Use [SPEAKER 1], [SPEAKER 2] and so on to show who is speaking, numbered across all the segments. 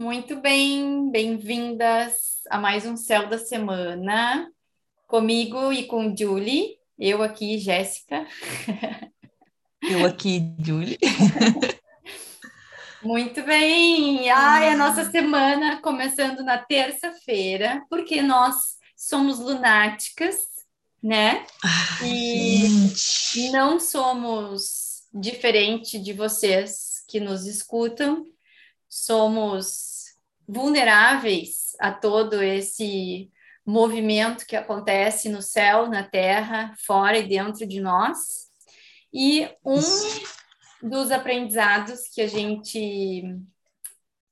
[SPEAKER 1] Muito bem, bem-vindas a mais um Céu da Semana, comigo e com Julie, eu aqui, Jéssica.
[SPEAKER 2] Eu aqui, Julie.
[SPEAKER 1] Muito bem! Ai, a nossa semana começando na terça-feira, porque nós somos lunáticas, né?
[SPEAKER 2] Ai,
[SPEAKER 1] E
[SPEAKER 2] gente.
[SPEAKER 1] não somos diferente de vocês que nos escutam, somos vulneráveis a todo esse movimento que acontece no céu, na terra, fora e dentro de nós. E um dos aprendizados que a gente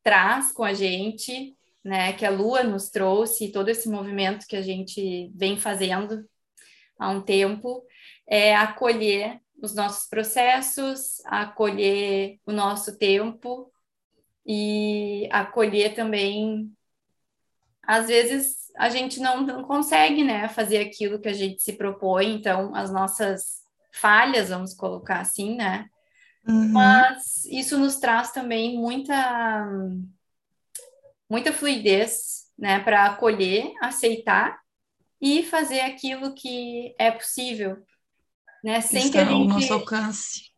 [SPEAKER 1] traz com a gente, né, que a Lua nos trouxe, todo esse movimento que a gente vem fazendo há um tempo, é acolher os nossos processos, acolher o nosso tempo e acolher também. Às vezes a gente não, não consegue, né, fazer aquilo que a gente se propõe, então as nossas falhas, vamos colocar assim, né?
[SPEAKER 2] Uhum.
[SPEAKER 1] Mas isso nos traz também muita muita fluidez, né, para acolher, aceitar e fazer aquilo que é possível, né, sem que a
[SPEAKER 2] Está ao
[SPEAKER 1] gente
[SPEAKER 2] nosso alcance.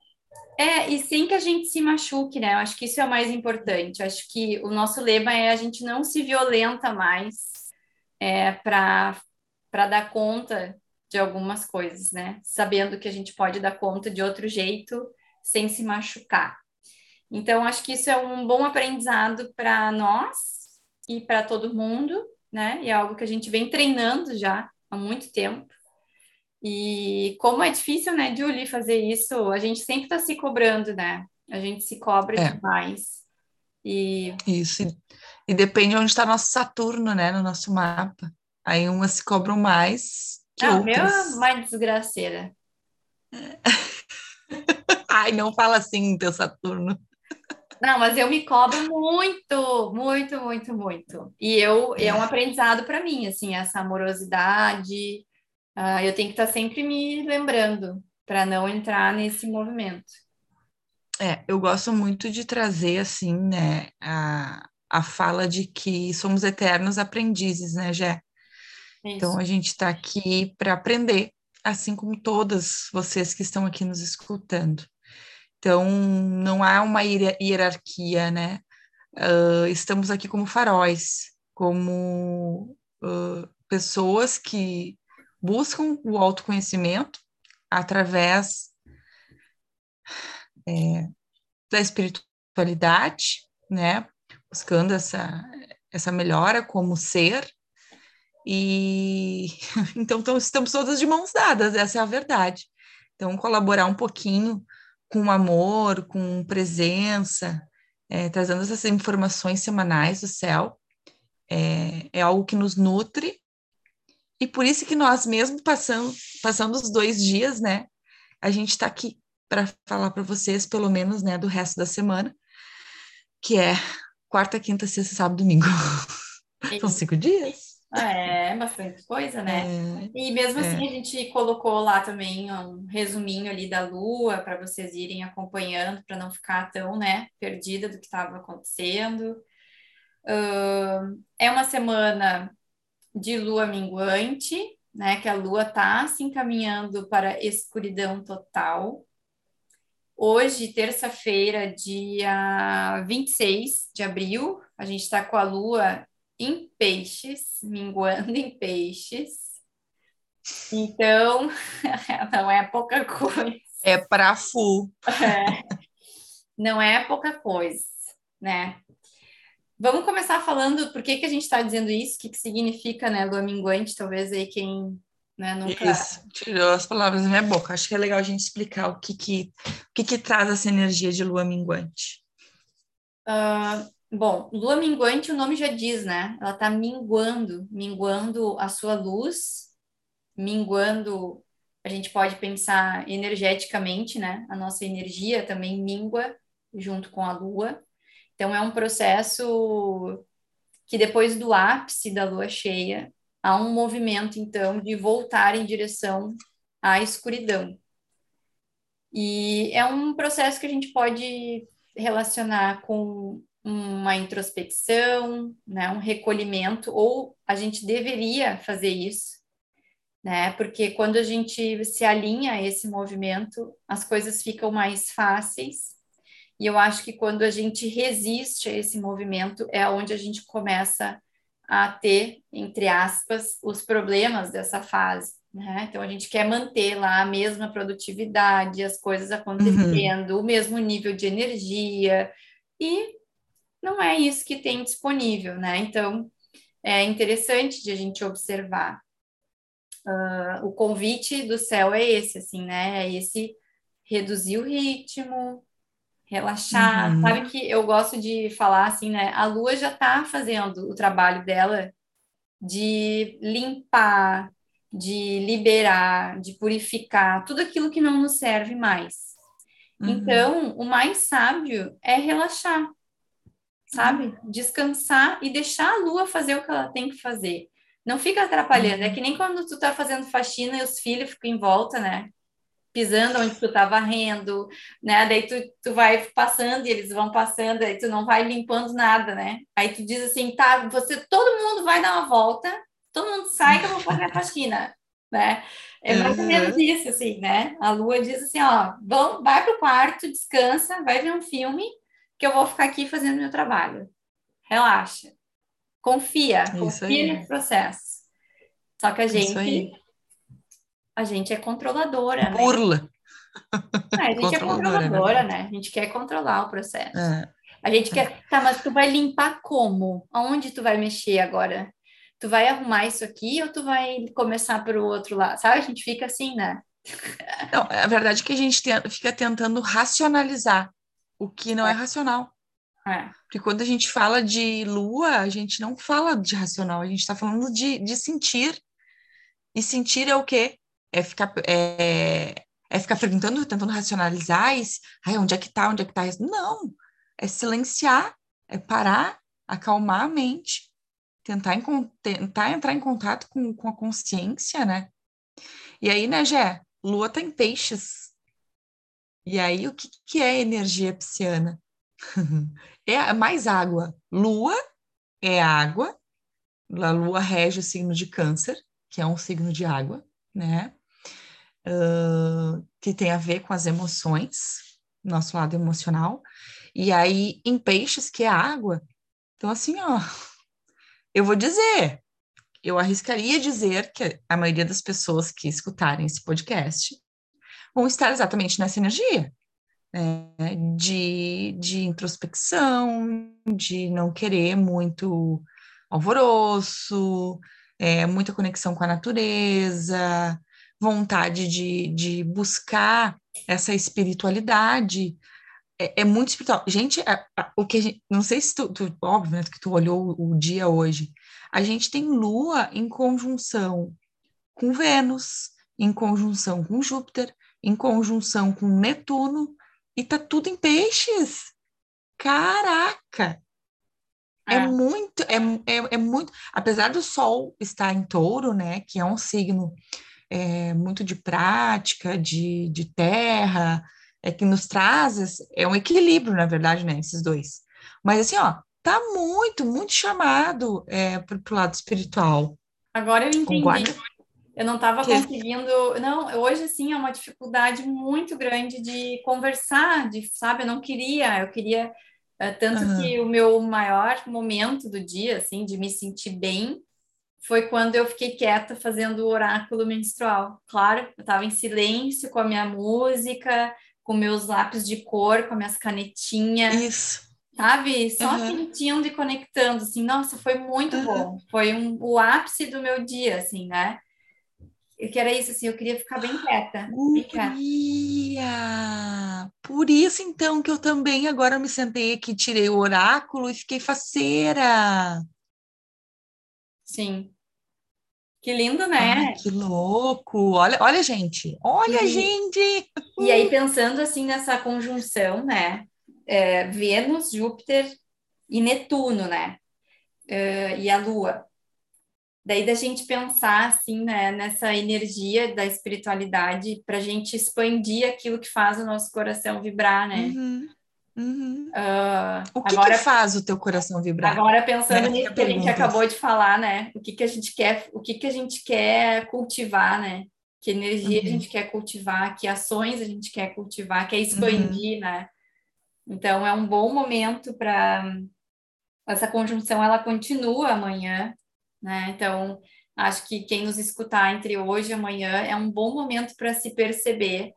[SPEAKER 1] É, e sem que a gente se machuque, né? Eu acho que isso é o mais importante. Eu acho que o nosso lema é a gente não se violenta mais é, para dar conta de algumas coisas, né? Sabendo que a gente pode dar conta de outro jeito sem se machucar. Então, acho que isso é um bom aprendizado para nós e para todo mundo, né? E é algo que a gente vem treinando já há muito tempo. E como é difícil, né, Julie, fazer isso, a gente sempre está se cobrando, né? A gente se cobra
[SPEAKER 2] É.
[SPEAKER 1] demais. E
[SPEAKER 2] Isso. E, e depende onde está nosso Saturno, né, no nosso mapa. Aí umas se cobram mais que
[SPEAKER 1] ah, o meu é
[SPEAKER 2] outras.
[SPEAKER 1] uma desgraceira.
[SPEAKER 2] Ai, não fala assim, teu Saturno.
[SPEAKER 1] Não, mas eu me cobro muito, muito, muito, muito. E eu é um aprendizado para mim, assim, essa amorosidade. Ah, eu tenho que estar sempre me lembrando para não entrar nesse movimento.
[SPEAKER 2] É, eu gosto muito de trazer, assim, né, a, a fala de que somos eternos aprendizes, né, Jé? Então, a gente está aqui para aprender, assim como todas vocês que estão aqui nos escutando. Então, não há uma hiera- hierarquia, né? Ah, estamos aqui como faróis, como ah, pessoas que buscam o autoconhecimento através é, da espiritualidade, né? Buscando essa, essa melhora como ser. E então, estamos todas de mãos dadas, essa é a verdade. Então, colaborar um pouquinho com amor, com presença, é, trazendo essas informações semanais do céu, é, é algo que nos nutre. E por isso que nós, mesmo passando, passando os dois dias, né, a gente está aqui para falar para vocês, pelo menos, né, do resto da semana, que é quarta, quinta, sexta, sábado, domingo. São cinco dias.
[SPEAKER 1] É, bastante coisa, né?
[SPEAKER 2] É,
[SPEAKER 1] E mesmo
[SPEAKER 2] É.
[SPEAKER 1] assim, a gente colocou lá também um resuminho ali da Lua para vocês irem acompanhando, para não ficar tão, né, perdida do que estava acontecendo. Ahn, é uma semana de lua minguante, né? Que a lua está se encaminhando para escuridão total. Hoje, terça-feira, dia 26 de abril, a gente está com a lua em peixes, minguando em peixes. Então, não é pouca coisa.
[SPEAKER 2] é para full.
[SPEAKER 1] Não é pouca coisa, né? Vamos começar falando por que, que a gente está dizendo isso, o que, que significa, né, lua minguante, talvez aí quem né, nunca...
[SPEAKER 2] Isso, tirou as palavras da minha boca. Acho que é legal a gente explicar o que que, o que, que traz essa energia de lua minguante.
[SPEAKER 1] Ah, bom, lua minguante, o nome já diz, né? Ela está minguando, minguando a sua luz, minguando, a gente pode pensar energeticamente, né? A nossa energia também mingua junto com a lua. Então, é um processo que depois do ápice da lua cheia, há um movimento, então, de voltar em direção à escuridão. E é um processo que a gente pode relacionar com uma introspecção, né, um recolhimento, ou a gente deveria fazer isso, né? Porque quando a gente se alinha a esse movimento, as coisas ficam mais fáceis. E eu acho que quando a gente resiste a esse movimento é onde a gente começa a ter, entre aspas, os problemas dessa fase. Né? Então a gente quer manter lá a mesma produtividade, as coisas acontecendo, uhum. o mesmo nível de energia, e não é isso que tem disponível, né? Então é interessante de a gente observar. Uh, o convite do céu é esse, assim, né? É esse reduzir o ritmo, relaxar. Uhum. Sabe que eu gosto de falar assim, né? A lua já está fazendo o trabalho dela de limpar, de liberar, de purificar tudo aquilo que não nos serve mais. Uhum. Então, o mais sábio é relaxar, sabe? Descansar e deixar a lua fazer o que ela tem que fazer. Não fica atrapalhando. É uhum. que nem quando tu tá fazendo faxina e os filhos ficam em volta, né? Pisando onde tu tá varrendo, né? Daí tu, tu vai passando e eles vão passando, aí tu não vai limpando nada, né? Aí tu diz assim, tá, você, todo mundo vai dar uma volta todo mundo sai que eu vou fazer a faxina, né? É mais ou menos isso, assim, né? A Lua diz assim, ó, vão, vai pro quarto, descansa, vai ver um filme, que eu vou ficar aqui fazendo meu trabalho. Relaxa. Confia, confia no processo. Só que a gente, a gente é controladora,
[SPEAKER 2] né? Burla.
[SPEAKER 1] É, a gente é controladora, né? A gente quer controlar o processo. É. A gente quer, tá, mas tu vai limpar como? Aonde tu vai mexer agora? tu vai arrumar isso aqui ou tu vai começar para o outro lado? Sabe? A gente fica assim, né?
[SPEAKER 2] Não, a verdade é que a gente fica tentando racionalizar o que não é, é racional. É. Porque quando a gente fala de lua, a gente não fala de racional, a gente está falando de, de sentir. E sentir é o quê? É ficar, é, é ficar perguntando, tentando racionalizar, e, Ai, onde é que tá, onde é que tá? Não, é silenciar, é parar, acalmar a mente tentar, tentar entrar em contato com, com a consciência, né? E aí, né, Gé? Lua tá em peixes. E aí, o que, que é energia pisciana? é mais água. Lua é água. A lua rege o signo de câncer, que é um signo de água, né? Uh, que tem a ver com as emoções, nosso lado emocional. E aí, em peixes, que é água. Então, assim, ó, eu vou dizer, eu arriscaria dizer que a maioria das pessoas que escutarem esse podcast vão estar exatamente nessa energia. Né? De, de introspecção, de não querer muito alvoroço, é, muita conexão com a natureza, vontade de, de buscar essa espiritualidade, é, é, muito espiritual. Gente, é, o que gente, não sei se tu, tu, óbvio, né, que tu olhou o, o dia hoje. A gente tem Lua em conjunção com Vênus, em conjunção com Júpiter, em conjunção com Netuno, e tá tudo em peixes. Caraca! É, é muito, é, é, é, muito. Apesar do Sol estar em touro, né? Que é um signo é, muito de prática, de, de terra, é que nos traz é um equilíbrio, na verdade, né, esses dois. Mas assim, ó, tá muito, muito chamado é, para o lado espiritual.
[SPEAKER 1] Agora eu entendi. Concorda? Eu não estava conseguindo. Não, hoje assim é uma dificuldade muito grande de conversar, de sabe, eu não queria, eu queria é, tanto uhum. que o meu maior momento do dia, assim, de me sentir bem, foi quando eu fiquei quieta fazendo o oráculo menstrual. Claro, eu estava em silêncio com a minha música, com meus lápis de cor, com minhas canetinhas.
[SPEAKER 2] Isso.
[SPEAKER 1] Sabe? Só uhum. sentindo e conectando, assim, nossa, foi muito uhum. bom. Foi um, o ápice do meu dia, assim, né? que era isso, assim, eu queria ficar bem quieta.
[SPEAKER 2] Quieta. Por isso, então, que eu também agora me sentei aqui, tirei o oráculo e fiquei faceira.
[SPEAKER 1] Sim. Que lindo, né?
[SPEAKER 2] Ai, que louco! Olha, olha, gente! Olha, e, gente!
[SPEAKER 1] E aí, pensando assim nessa conjunção, né? É, Vênus, Júpiter e Netuno, né? É, e a Lua. Daí da gente pensar assim, né, nessa energia da espiritualidade para a gente expandir aquilo que faz o nosso coração vibrar, né?
[SPEAKER 2] Uhum. Uhum. Uh, o que, agora, que, faz o teu coração vibrar?
[SPEAKER 1] Agora pensando né? nisso que a gente acabou de falar, né? O que, que a gente quer, o que, que a gente quer cultivar, né? Que energia uhum. a gente quer cultivar, que ações a gente quer cultivar, quer expandir, uhum. né? Então é um bom momento para essa conjunção ela continua amanhã, né? Então acho que quem nos escutar entre hoje e amanhã é um bom momento para se perceber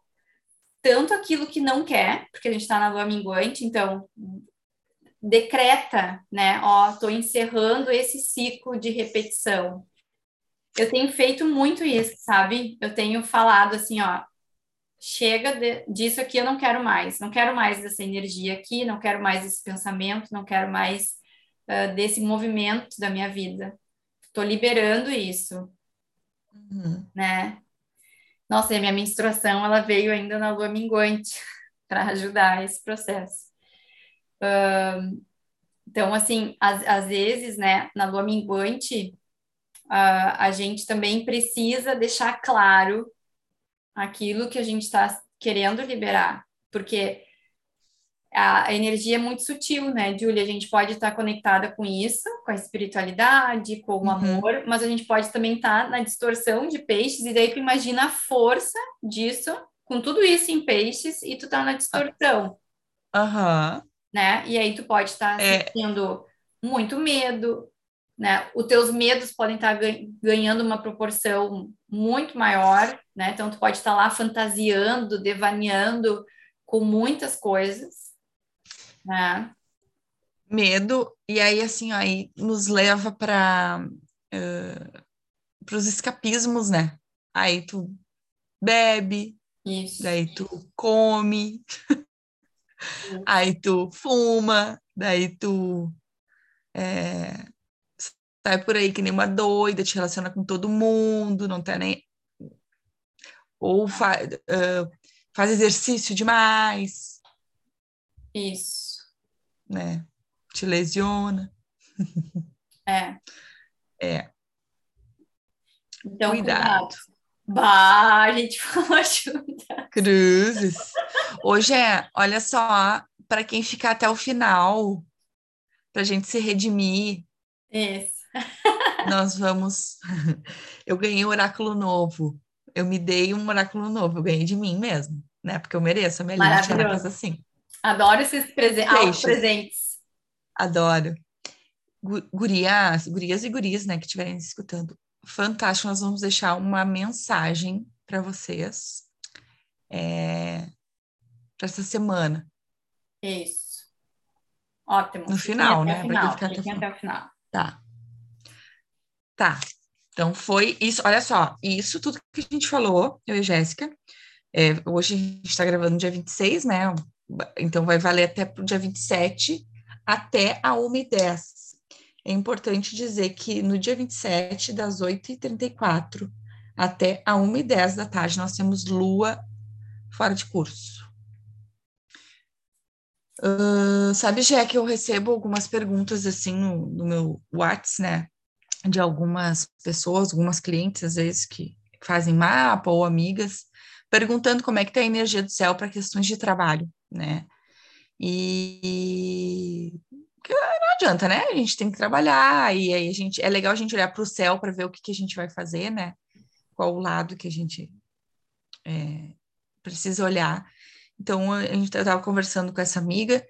[SPEAKER 1] tanto aquilo que não quer, porque a gente está na lua minguante, então decreta, né? Ó, estou encerrando esse ciclo de repetição. Eu tenho feito muito isso, sabe? Eu tenho falado assim, ó, chega de, disso aqui, eu não quero mais, não quero mais dessa energia aqui, não quero mais esse pensamento, não quero mais uh, desse movimento da minha vida. Estou liberando isso, uhum. né? Nossa, e a minha menstruação, ela veio ainda na lua minguante para ajudar esse processo. Então, assim, às, às, vezes, né, na lua minguante, uh, a gente também precisa deixar claro aquilo que a gente está querendo liberar, porque a, energia é muito sutil, né, Julia? A gente pode estar conectada com isso, com a espiritualidade, com o uhum. amor, mas a gente pode também estar na distorção de peixes, e daí tu imagina a força disso, com tudo isso em peixes, e tu tá na distorção.
[SPEAKER 2] Aham. Uhum.
[SPEAKER 1] Né? E aí tu pode estar é... sentindo muito medo, né? Os teus medos podem estar ganhando uma proporção muito maior, né? Então tu pode estar lá fantasiando, devaneando com muitas coisas, é.
[SPEAKER 2] Medo, e aí assim, aí nos leva para uh, os escapismos, né? Aí tu bebe,
[SPEAKER 1] Isso.
[SPEAKER 2] daí tu come, aí tu fuma, daí tu é, sai por aí que nem uma doida, te relaciona com todo mundo, não tá nem. Ou fa, uh, faz exercício demais.
[SPEAKER 1] Isso
[SPEAKER 2] né? Te lesiona.
[SPEAKER 1] É.
[SPEAKER 2] É.
[SPEAKER 1] Então, cuidado. cuidado. Bah, a gente falou junto.
[SPEAKER 2] Cruzes. Hoje é, olha só, para quem ficar até o final, para a gente se redimir.
[SPEAKER 1] Isso.
[SPEAKER 2] nós vamos. Eu ganhei um oráculo novo. Eu me dei um oráculo novo. Eu ganhei de mim mesmo, né? Porque eu mereço a melhor coisa assim.
[SPEAKER 1] Adoro esses presen presentes.
[SPEAKER 2] Adoro. Gurias, gurias e guris, né, que estiverem escutando. Fantástico, nós vamos deixar uma mensagem para vocês é, para essa semana.
[SPEAKER 1] Isso. Ótimo.
[SPEAKER 2] No final, né?
[SPEAKER 1] Final. Ficar até, até o final.
[SPEAKER 2] Tá. Tá. Então foi isso. Olha só, isso tudo que a gente falou, eu e Jéssica. É, hoje a gente está gravando dia 26, né? Então, vai valer até para o dia 27, até a 1h10. É importante dizer que no dia 27, das 8h34 até a 1h10 da tarde, nós temos lua fora de curso. Uh, sabe, Jé, que eu recebo algumas perguntas assim no, no meu WhatsApp, né? De algumas pessoas, algumas clientes, às vezes, que fazem mapa ou amigas, perguntando como é que está a energia do céu para questões de trabalho né? E não adianta, né? A gente tem que trabalhar e aí a gente é legal a gente olhar para o céu para ver o que, que a gente vai fazer, né? Qual o lado que a gente é, precisa olhar. Então a gente estava conversando com essa amiga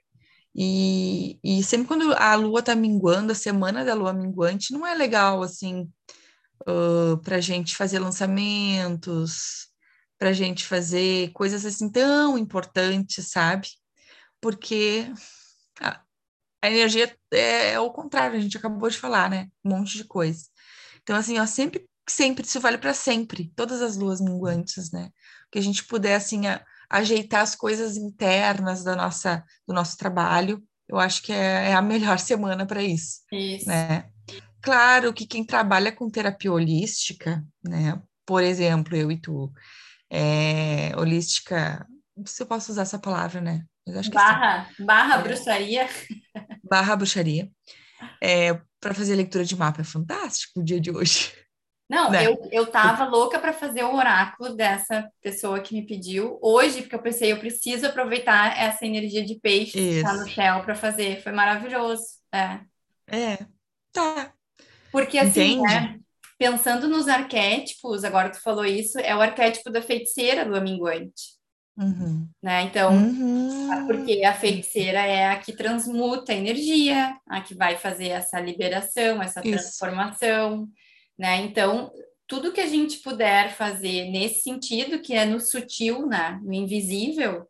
[SPEAKER 2] e, e sempre quando a lua está minguando, a semana da lua minguante, não é legal assim uh, para a gente fazer lançamentos, para a gente fazer coisas assim tão importantes, sabe? Porque a, a energia é, é, o contrário, a gente acabou de falar, né? Um monte de coisa. Então, assim, ó, sempre, sempre, isso vale para sempre, todas as luas minguantes, né? Que a gente puder, assim, a, ajeitar as coisas internas da nossa, do nosso trabalho, eu acho que é, é a melhor semana para isso.
[SPEAKER 1] Isso.
[SPEAKER 2] Né? Claro que quem trabalha com terapia holística, né? Por exemplo, eu e tu, é, holística, se eu posso usar essa palavra, né?
[SPEAKER 1] barra, barra é, bruxaria.
[SPEAKER 2] Barra bruxaria. É, para fazer leitura de mapa é fantástico o dia de hoje.
[SPEAKER 1] Não,
[SPEAKER 2] né?
[SPEAKER 1] eu, eu tava louca para fazer o oráculo dessa pessoa que me pediu hoje, porque eu pensei, eu preciso aproveitar essa energia de peixe que tá no
[SPEAKER 2] Isso.
[SPEAKER 1] céu para fazer. Foi maravilhoso. É.
[SPEAKER 2] É, tá.
[SPEAKER 1] Porque assim,
[SPEAKER 2] Entende?
[SPEAKER 1] né? Pensando nos arquétipos, agora tu falou isso, é o arquétipo da feiticeira do minguante,
[SPEAKER 2] Uhum.
[SPEAKER 1] né? Então,
[SPEAKER 2] Uhum.
[SPEAKER 1] porque a feiticeira é a que transmuta a energia, a que vai fazer essa liberação, essa
[SPEAKER 2] Isso.
[SPEAKER 1] transformação, né? Então, tudo que a gente puder fazer nesse sentido, que é no sutil, né? No invisível,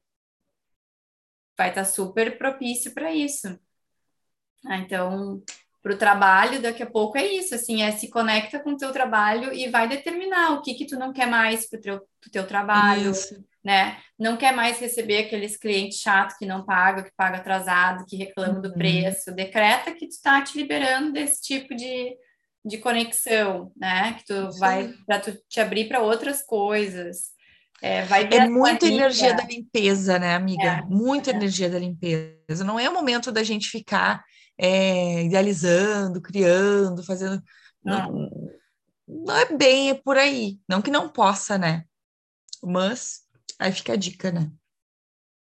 [SPEAKER 1] vai estar super propício para isso. Ah, então, para o trabalho, daqui a pouco é isso, assim, é se conecta com o teu trabalho e vai determinar o que que tu não quer mais para o teu, pro teu trabalho,
[SPEAKER 2] Isso.
[SPEAKER 1] né? Não quer mais receber aqueles clientes chatos que não pagam, que pagam atrasado, que reclamam do
[SPEAKER 2] Uhum.
[SPEAKER 1] preço. Decreta que tu está te liberando desse tipo de, de conexão, né? Que tu vai para tu te abrir para outras coisas. É,
[SPEAKER 2] É muita
[SPEAKER 1] amiga.
[SPEAKER 2] energia da limpeza, né, amiga?
[SPEAKER 1] É,
[SPEAKER 2] Muita
[SPEAKER 1] é.
[SPEAKER 2] energia da limpeza. Não é o momento da gente ficar é, idealizando, criando, fazendo. Não, não é bem é por aí. Não que não possa, né? Mas aí fica a dica, né?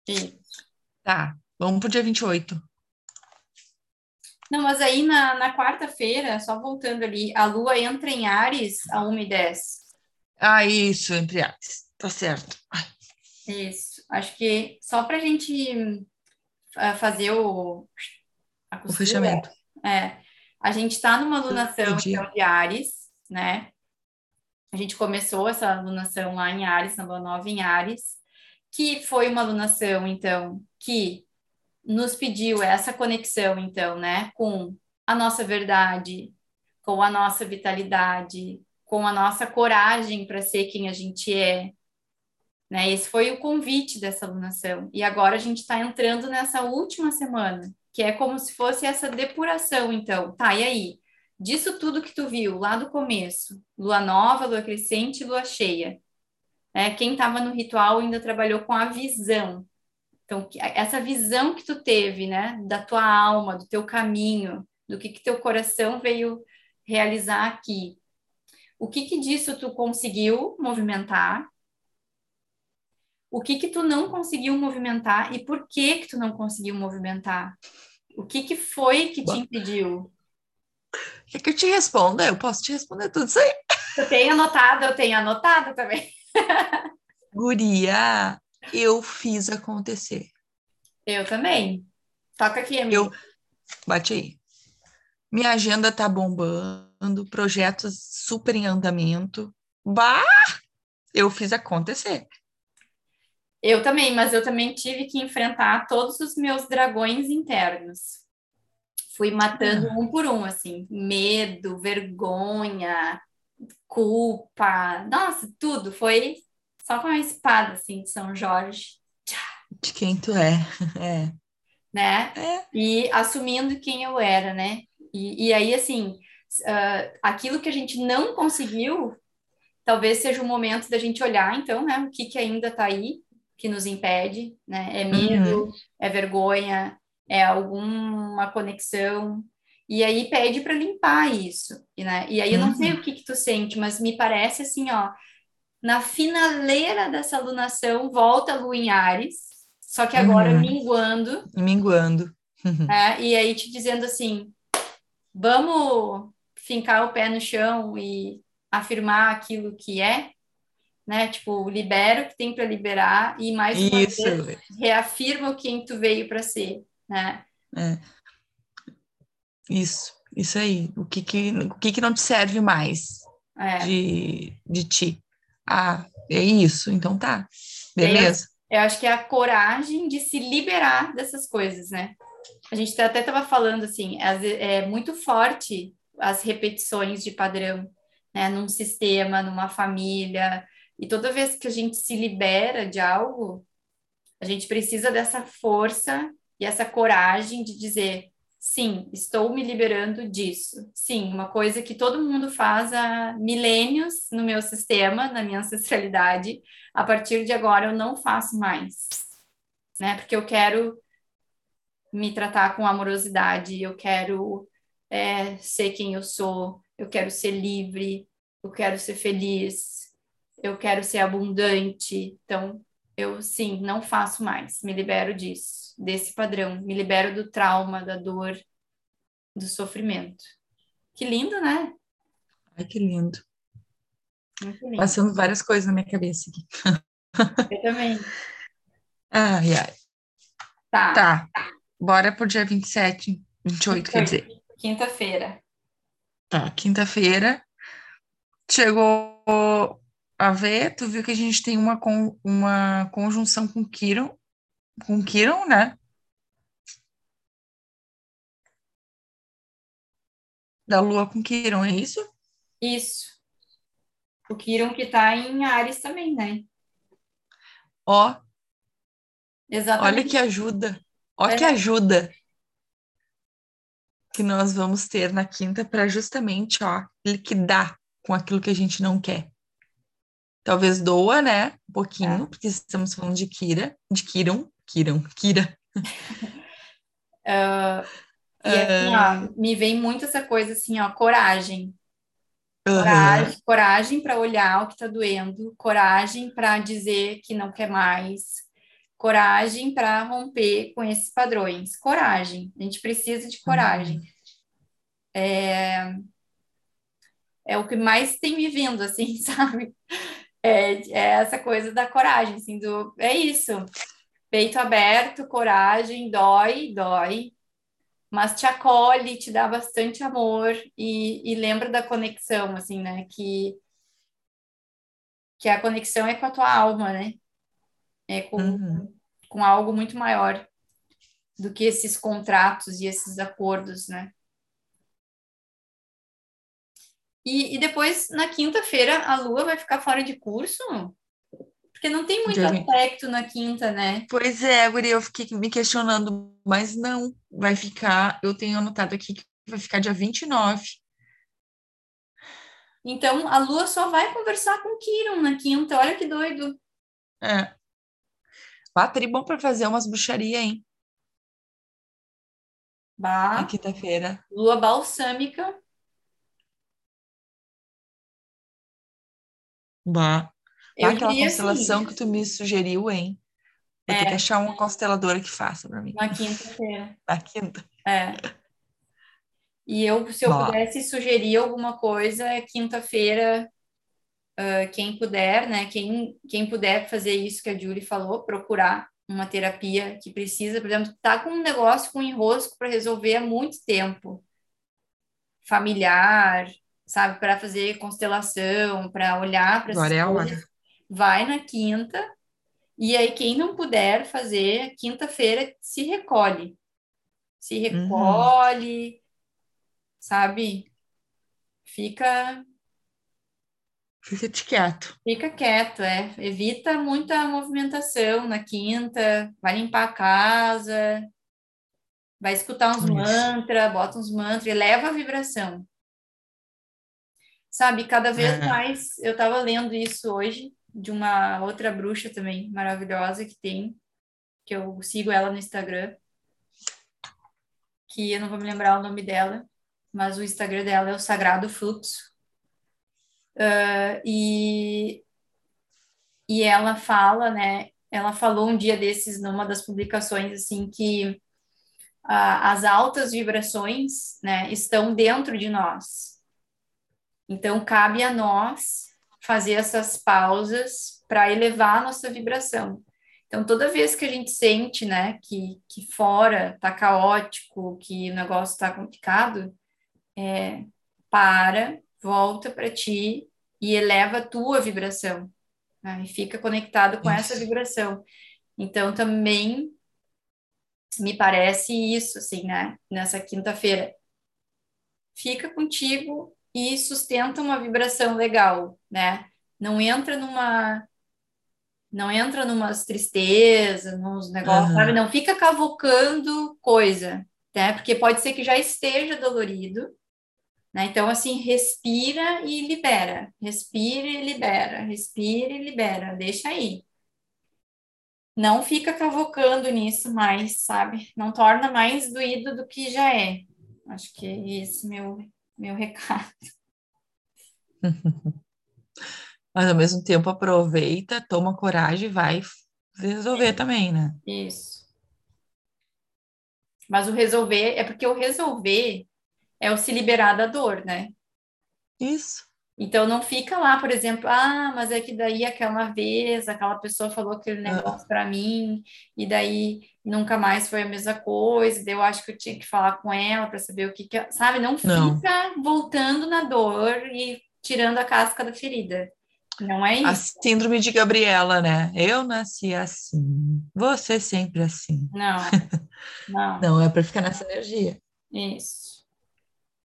[SPEAKER 1] Isso.
[SPEAKER 2] Tá, vamos pro dia 28.
[SPEAKER 1] Não, mas aí na, na quarta-feira, só voltando ali, a lua entra em Ares a 1h10.
[SPEAKER 2] Ah, isso, entre as. Tá certo. Ai,
[SPEAKER 1] Isso. Acho que só para a gente ah, fazer o,
[SPEAKER 2] o fechamento.
[SPEAKER 1] é, a gente está numa alunação então, de Ares, né? A gente começou essa alunação lá em Ares, na Lua Nova em Ares, que foi uma alunação, então, que nos pediu essa conexão, então, né, com a nossa verdade, com a nossa vitalidade, com a nossa coragem para ser quem a gente é, né? Esse foi o convite dessa alunação. E agora a gente está entrando nessa última semana, que é como se fosse essa depuração, então. Tá, e aí? Disso tudo que tu viu lá do começo, lua nova, lua crescente lua cheia. Né? Quem estava no ritual ainda trabalhou com a visão. Então, essa visão que tu teve, né, da tua alma, do teu caminho, do que que teu coração veio realizar aqui. O que que disso tu conseguiu movimentar? O que que tu não conseguiu movimentar e por que que tu não conseguiu movimentar? O que que foi que te impediu?
[SPEAKER 2] Quer que eu te responda? Eu posso te responder tudo isso aí.
[SPEAKER 1] Eu tenho anotado, eu tenho anotado também.
[SPEAKER 2] Guria, eu fiz acontecer.
[SPEAKER 1] Eu também. Toca aqui, amigo.
[SPEAKER 2] Eu, bate aí. Minha agenda tá bombando, projetos super em andamento. Bah! Eu fiz acontecer.
[SPEAKER 1] Eu também, mas eu também tive que enfrentar todos os meus dragões internos. Fui matando
[SPEAKER 2] Ah.
[SPEAKER 1] um por um, assim, medo, vergonha, culpa, nossa, tudo. Foi só com a espada, assim, de São Jorge,
[SPEAKER 2] De quem tu é. É.
[SPEAKER 1] né?
[SPEAKER 2] É.
[SPEAKER 1] E assumindo quem eu era, né? E, e aí, assim, ah, aquilo que a gente não conseguiu, talvez seja o momento da gente olhar, então, né? O que que ainda tá aí, que nos impede, né? É medo, é vergonha, é alguma conexão. E aí pede para limpar isso, e, né? E aí eu não
[SPEAKER 2] Uhum.
[SPEAKER 1] sei o que que tu sente, mas me parece assim, ó, na finaleira dessa alunação volta a lua em Ares, só que agora
[SPEAKER 2] Uhum.
[SPEAKER 1] minguando,
[SPEAKER 2] E minguando.
[SPEAKER 1] né? E aí te dizendo assim, vamos fincar o pé no chão e afirmar aquilo que é, né? Tipo, libera o que tem para liberar e mais uma
[SPEAKER 2] Isso.
[SPEAKER 1] vez reafirma o quem tu veio para ser, né?
[SPEAKER 2] É. Isso. Isso aí. O que que, o que que não te serve mais
[SPEAKER 1] É.
[SPEAKER 2] de, de ti? Ah, é isso. Então tá. Beleza?
[SPEAKER 1] Eu acho que é a coragem de se liberar dessas coisas, né? A gente até estava falando assim, é muito forte as repetições de padrão, né? Num sistema, numa família. E toda vez que a gente se libera de algo, a gente precisa dessa força e essa coragem de dizer, sim, estou me liberando disso. Sim, uma coisa que todo mundo faz há milênios no meu sistema, na minha ancestralidade, a partir de agora eu não faço mais, né? Porque eu quero me tratar com amorosidade, eu quero é, ser quem eu sou, eu quero ser livre, eu quero ser feliz, eu quero ser abundante. Então, eu sim, não faço mais, me libero disso, desse padrão, me libero do trauma, da dor, do sofrimento. Que lindo, né?
[SPEAKER 2] Ai, que lindo. lindo. Passando várias coisas na minha cabeça aqui.
[SPEAKER 1] Eu também.
[SPEAKER 2] Ai, ai. Tá. Tá. Bora pro dia 27, 28, 28 quer dizer.
[SPEAKER 1] Quinta-feira.
[SPEAKER 2] Tá, quinta-feira. Chegou a ver, tu viu que a gente tem uma, con, uma conjunção com Kiron, com Kiron, né? Da Lua com Kiron, é isso?
[SPEAKER 1] Isso. O Kiron que tá em Ares também, né?
[SPEAKER 2] Ó.
[SPEAKER 1] Exatamente.
[SPEAKER 2] Olha que ajuda. Ó é. que ajuda que nós vamos ter na quinta para justamente, ó, liquidar com aquilo que a gente não quer. Talvez doa, né? Um pouquinho, é. porque estamos falando de Kira, de Kiron, Kiron, Kira.
[SPEAKER 1] uh, e assim, ó, me vem muito essa coisa assim, ó, coragem. Coragem, uhum. coragem para olhar o que está doendo, coragem para dizer que não quer mais, coragem para romper com esses padrões. Coragem, a gente precisa de coragem. Uhum. É, é o que mais tem me vindo, assim, sabe? É, é essa coisa da coragem, assim, do, é isso. Peito aberto, coragem, dói, dói, mas te acolhe, te dá bastante amor e, e lembra da conexão, assim, né? Que, que a conexão é com a tua alma, né? É com, uhum. com algo muito maior do que esses contratos e esses acordos, né? E, e depois, na quinta-feira, a Lua vai ficar fora de curso? Porque não tem muito aspecto na quinta, né?
[SPEAKER 2] Pois é, Guri, eu fiquei me questionando, mas não, vai ficar, eu tenho anotado aqui que vai ficar dia 29.
[SPEAKER 1] Então, a Lua só vai conversar com o Kiron na quinta, olha que doido.
[SPEAKER 2] É. Bah, bom para fazer umas bruxarias, hein?
[SPEAKER 1] Bah.
[SPEAKER 2] Na quinta-feira.
[SPEAKER 1] Lua balsâmica.
[SPEAKER 2] Bah. Eu aquela assim, constelação assim, que tu me sugeriu, hein? Vou é, ter que achar uma consteladora que faça para mim.
[SPEAKER 1] Na quinta-feira.
[SPEAKER 2] Na quinta.
[SPEAKER 1] É. E eu, se eu bah. pudesse sugerir alguma coisa, é quinta-feira, uh, quem puder, né? Quem, quem puder fazer isso que a Julie falou, procurar uma terapia que precisa, por exemplo, tá com um negócio com enrosco para resolver há muito tempo. Familiar, sabe, para fazer constelação, para olhar para essas
[SPEAKER 2] é
[SPEAKER 1] coisas, vai na quinta, e aí quem não puder fazer, quinta-feira se recolhe. Se uhum. recolhe, uhum. sabe? Fica
[SPEAKER 2] Fica quieto.
[SPEAKER 1] Fica quieto, é. Evita muita movimentação na quinta, vai limpar a casa, vai escutar uns mantras, bota uns mantras, eleva a vibração. Sabe, cada vez é. mais, eu estava lendo isso hoje, de uma outra bruxa também maravilhosa que tem, que eu sigo ela no Instagram, que eu não vou me lembrar o nome dela, mas o Instagram dela é o Sagrado Fluxo. Uh, e, e ela fala, né? Ela falou um dia desses numa das publicações assim que uh, as altas vibrações, né, estão dentro de nós. Então, cabe a nós fazer essas pausas para elevar a nossa vibração. Então, toda vez que a gente sente, né, que, que fora tá caótico, que o negócio está complicado, é, para, volta para ti e eleva a tua vibração. Né, e fica conectado com isso. essa vibração. Então, também me parece isso, assim, né, nessa quinta-feira. Fica contigo e sustenta uma vibração legal, né? Não entra numa não entra numas tristezas, nos negócios, uhum. sabe? Não fica cavocando coisa, né? Porque pode ser que já esteja dolorido, né? Então, assim, respira e libera, respira e libera, respira e libera, deixa aí. Não fica cavocando nisso mais, sabe? Não torna mais doído do que já é. Acho que é esse meu meu recado.
[SPEAKER 2] Mas ao mesmo tempo aproveita, toma coragem e vai resolver também, né?
[SPEAKER 1] Isso. Mas o resolver é porque o resolver é o se liberar da dor, né?
[SPEAKER 2] Isso.
[SPEAKER 1] Então não fica lá, por exemplo, ah, mas é que daí aquela vez aquela pessoa falou aquele
[SPEAKER 2] Ah.
[SPEAKER 1] negócio para mim e daí nunca mais foi a mesma coisa. daí eu acho que eu tinha que falar com ela para saber o que que, sabe? Não
[SPEAKER 2] Não.
[SPEAKER 1] fica voltando na dor e tirando a casca da ferida. Não é
[SPEAKER 2] A
[SPEAKER 1] isso.
[SPEAKER 2] síndrome de Gabriela, né? Eu nasci assim, você sempre assim.
[SPEAKER 1] Não. Não.
[SPEAKER 2] Não, é para ficar nessa energia,
[SPEAKER 1] Isso.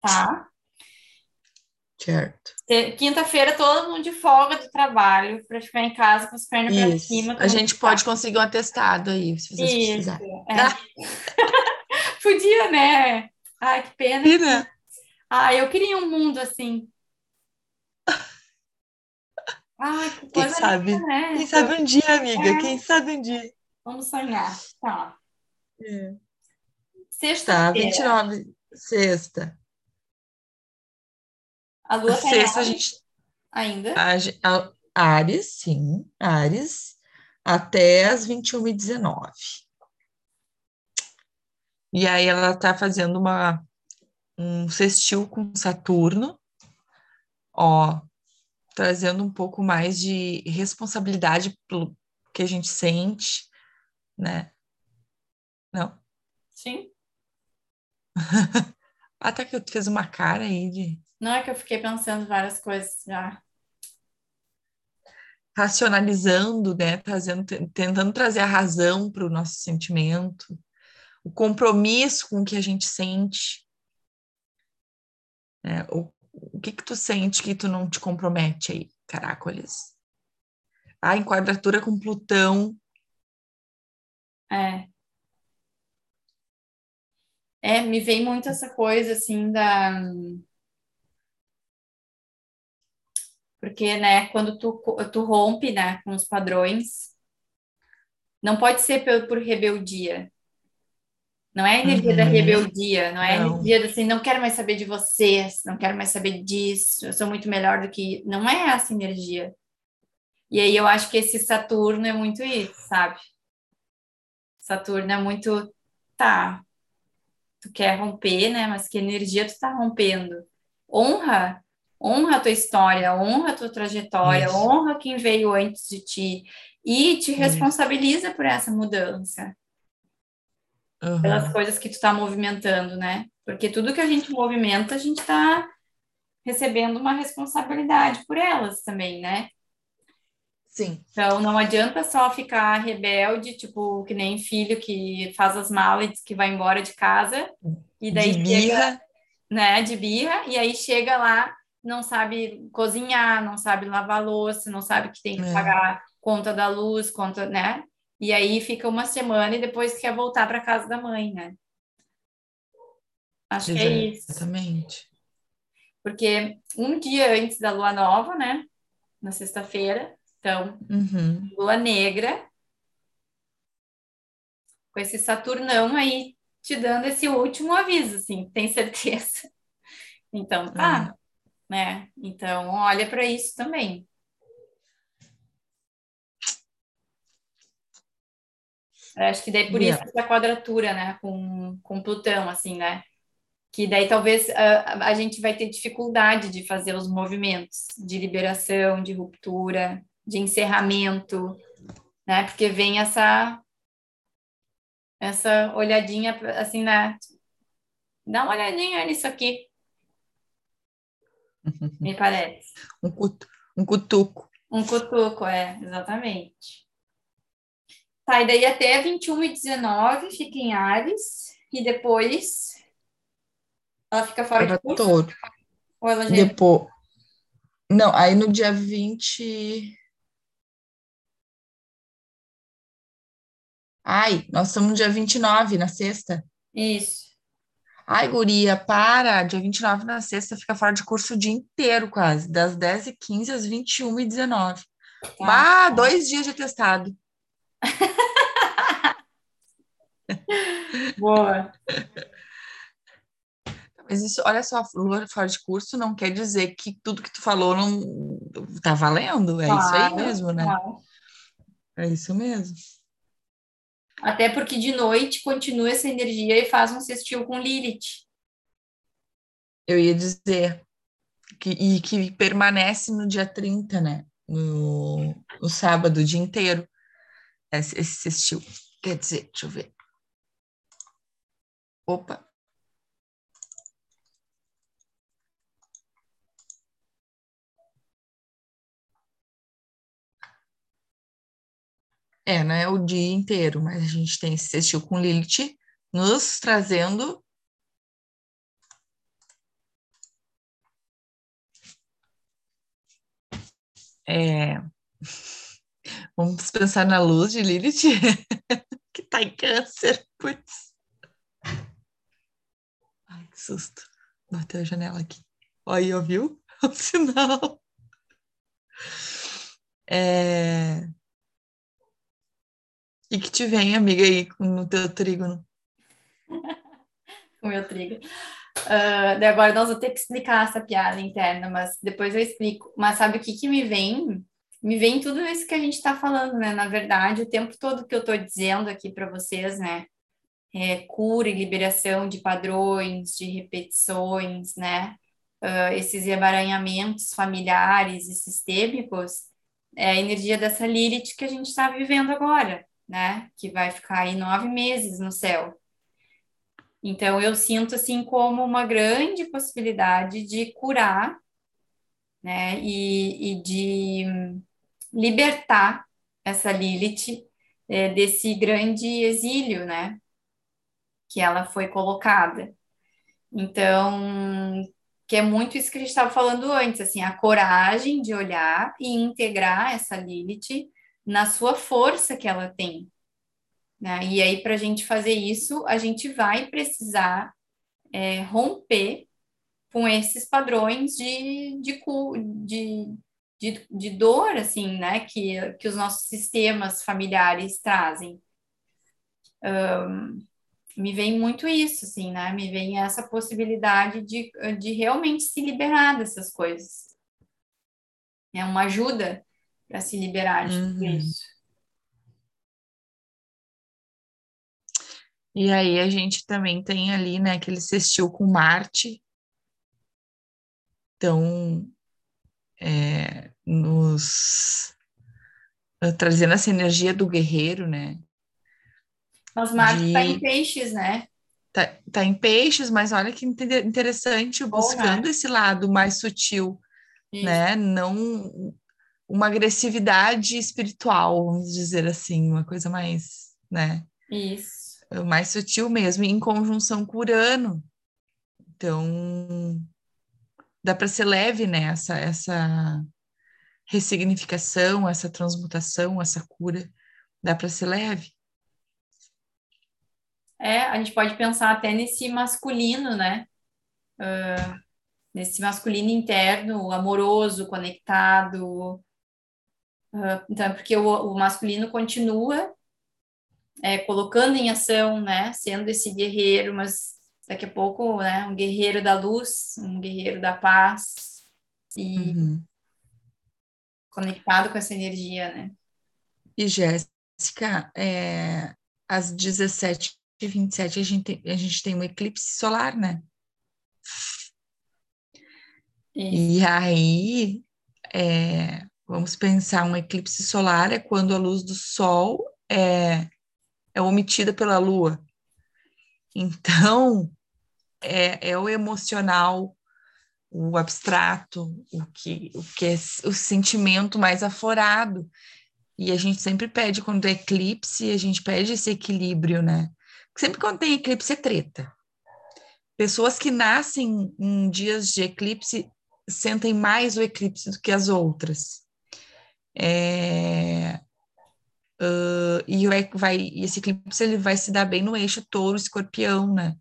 [SPEAKER 1] Tá?
[SPEAKER 2] Certo?
[SPEAKER 1] Te- Quinta-feira, todo mundo de folga do trabalho para ficar em casa com as pernas para cima.
[SPEAKER 2] A gente pode conseguir um atestado aí, se vocês
[SPEAKER 1] Isso.
[SPEAKER 2] precisarem.
[SPEAKER 1] é.
[SPEAKER 2] Tá?
[SPEAKER 1] Podia, né? Ai, que pena.
[SPEAKER 2] Né?
[SPEAKER 1] Ah, eu queria um mundo assim. Ai, que
[SPEAKER 2] Quem
[SPEAKER 1] coisa
[SPEAKER 2] sabe?
[SPEAKER 1] linda, né?
[SPEAKER 2] Quem sabe um dia, amiga?
[SPEAKER 1] É.
[SPEAKER 2] Quem sabe um dia?
[SPEAKER 1] Vamos sonhar. Tá.
[SPEAKER 2] Tá,
[SPEAKER 1] Sexta-feira.
[SPEAKER 2] 29, sexta.
[SPEAKER 1] A lua tá
[SPEAKER 2] Sexta a gente
[SPEAKER 1] ainda.
[SPEAKER 2] A, a- Ares, sim, Ares, até as 21h19. E aí ela tá fazendo uma, um sextil com Saturno, ó, trazendo um pouco mais de responsabilidade pelo que a gente sente, né? Não?
[SPEAKER 1] Sim.
[SPEAKER 2] Até que eu fiz uma cara aí de
[SPEAKER 1] Não é que eu fiquei pensando várias coisas já.
[SPEAKER 2] racionalizando, né, trazendo, te- tentando trazer a razão para o nosso sentimento, o compromisso com o que a gente sente. né? O, o que que tu sente que tu não te compromete aí, caracoles? A enquadratura com Plutão,
[SPEAKER 1] É. É, me vem muito essa coisa assim da. Porque, né, quando tu, tu rompe, né, com os padrões, não pode ser por, por rebeldia. Não é a energia da
[SPEAKER 2] Uhum.
[SPEAKER 1] rebeldia, não é a
[SPEAKER 2] Não.
[SPEAKER 1] energia de assim, não quero mais saber de vocês, não quero mais saber disso, eu sou muito melhor do que. Não é essa energia. E aí eu acho que esse Saturno é muito isso, sabe? Saturno é muito, tá, tu quer romper, né? Mas que energia tu tá rompendo? Honra, honra a tua história, honra a tua trajetória,
[SPEAKER 2] Isso.
[SPEAKER 1] honra quem veio antes de ti e te
[SPEAKER 2] Isso.
[SPEAKER 1] responsabiliza por essa mudança,
[SPEAKER 2] Uhum.
[SPEAKER 1] pelas coisas que tu tá movimentando, né? Porque tudo que a gente movimenta, a gente tá recebendo uma responsabilidade por elas também, né?
[SPEAKER 2] sim,
[SPEAKER 1] Então, não adianta só ficar rebelde, tipo, que nem filho que faz as malas e diz que vai embora de casa, e daí
[SPEAKER 2] de
[SPEAKER 1] chega,
[SPEAKER 2] birra,
[SPEAKER 1] né, de birra, e aí chega lá, não sabe cozinhar, não sabe lavar louça, não sabe que tem que
[SPEAKER 2] É.
[SPEAKER 1] pagar conta da luz, conta, né? E aí fica uma semana e depois quer voltar para casa da mãe, né? Acho que é isso.
[SPEAKER 2] exatamente.
[SPEAKER 1] Porque um dia antes da lua nova, né, na sexta-feira, então,
[SPEAKER 2] Uhum.
[SPEAKER 1] lua negra, com esse Saturnão aí te dando esse último aviso, assim, tem certeza? Então tá, né? Então olha para isso também. Eu acho que daí por
[SPEAKER 2] Yeah.
[SPEAKER 1] isso essa quadratura, né, com, com Plutão, assim, né? Que daí talvez a, a gente vai ter dificuldade de fazer os movimentos de liberação, de ruptura, de encerramento, né? Porque vem essa essa olhadinha assim na dá uma olhadinha nisso aqui, me parece.
[SPEAKER 2] Um, cut, um cutuco.
[SPEAKER 1] Um cutuco, é, exatamente. Tá, e daí até 21 e 19 fica em Ares, e depois ela fica fora de
[SPEAKER 2] Para
[SPEAKER 1] curso?
[SPEAKER 2] touro.
[SPEAKER 1] Ou ela já
[SPEAKER 2] Depois. Não, aí no dia 20. Ai, nós estamos no dia 29, na sexta.
[SPEAKER 1] Isso.
[SPEAKER 2] Ai, guria, para! Dia 29 na sexta fica fora de curso o dia inteiro, quase. Das 10h15 às 21h19.
[SPEAKER 1] Tá.
[SPEAKER 2] Bah, dois dias de atestado.
[SPEAKER 1] Boa.
[SPEAKER 2] mas isso, olha só, lua fora de curso não quer dizer que tudo que tu falou não tá valendo. É claro, isso aí mesmo, né? Claro. É isso mesmo.
[SPEAKER 1] Até porque de noite continua essa energia e faz um sextil com Lilith.
[SPEAKER 2] Eu ia dizer que, e que permanece no dia 30, né? No, no sábado, o dia inteiro. Esse, esse sextil. Quer dizer, deixa eu ver. Opa. É, não é o dia inteiro, mas a gente tem esse com Lilith nos trazendo é, vamos pensar na luz de Lilith, que está em câncer, putz. Ai, que susto. Bateu a janela aqui. Olha aí, ouviu? O sinal. É... E que te vem, amiga, aí no teu trígono?
[SPEAKER 1] o meu trígono. Uh, agora nós vamos ter que explicar essa piada interna, mas depois eu explico. Mas sabe o que que me vem? Me vem tudo isso que a gente está falando, né? Na verdade, o tempo todo que eu estou dizendo aqui para vocês, né? É, cura e liberação de padrões, de repetições, né? Uh, esses emaranhamentos familiares e sistêmicos, é a energia dessa Lilith que a gente está vivendo agora, né? Que vai ficar aí nove meses no céu. Então, eu sinto assim como uma grande possibilidade de curar, né? E, e de libertar essa Lilith é, desse grande exílio, né? Que ela foi colocada. Então, que é muito isso que a gente estava falando antes, assim, a coragem de olhar e integrar essa Lilith na sua força que ela tem. Né? E aí, para a gente fazer isso, a gente vai precisar é, romper com esses padrões de, de, de, de, de dor, assim, né? Que, que os nossos sistemas familiares trazem. Um, me vem muito isso, assim, né? Me vem essa possibilidade de, de realmente se liberar dessas coisas. É uma ajuda para se liberar de tudo uhum. isso.
[SPEAKER 2] E aí a gente também tem ali, né, aquele sextil com Marte. Então, é, nos trazendo essa energia do guerreiro, né?
[SPEAKER 1] Mas Marte está em peixes, né?
[SPEAKER 2] Tá, tá em peixes, mas olha que interessante, buscando esse lado mais sutil, Isso. né? Não uma agressividade espiritual, vamos dizer assim, uma coisa mais, né?
[SPEAKER 1] Isso.
[SPEAKER 2] Mais sutil mesmo, em conjunção com Urano. Então, dá para ser leve né? essa ressignificação, essa transmutação, essa cura, dá para ser leve.
[SPEAKER 1] É, a gente pode pensar até nesse masculino, né? Uh, nesse masculino interno, amoroso, conectado, Uh, então, porque o, o masculino continua é, colocando em ação, né, sendo esse guerreiro, mas daqui a pouco, né, um guerreiro da luz, um guerreiro da paz e uhum. conectado com essa energia, né?
[SPEAKER 2] E Jéssica, é, às 17h27 a gente, tem, a gente tem um eclipse solar, né? E aí, é, Vamos pensar, um eclipse solar é quando a luz do Sol é, é omitida pela Lua. Então, é, é o emocional, o abstrato, o que, o que é o sentimento mais aflorado. E a gente sempre pede, quando é eclipse, a gente pede esse equilíbrio, né? Sempre quando tem eclipse é treta. Pessoas que nascem em dias de eclipse sentem mais o eclipse do que as outras. É, uh, e vai, esse eclipse ele vai se dar bem no eixo touro-escorpião, né?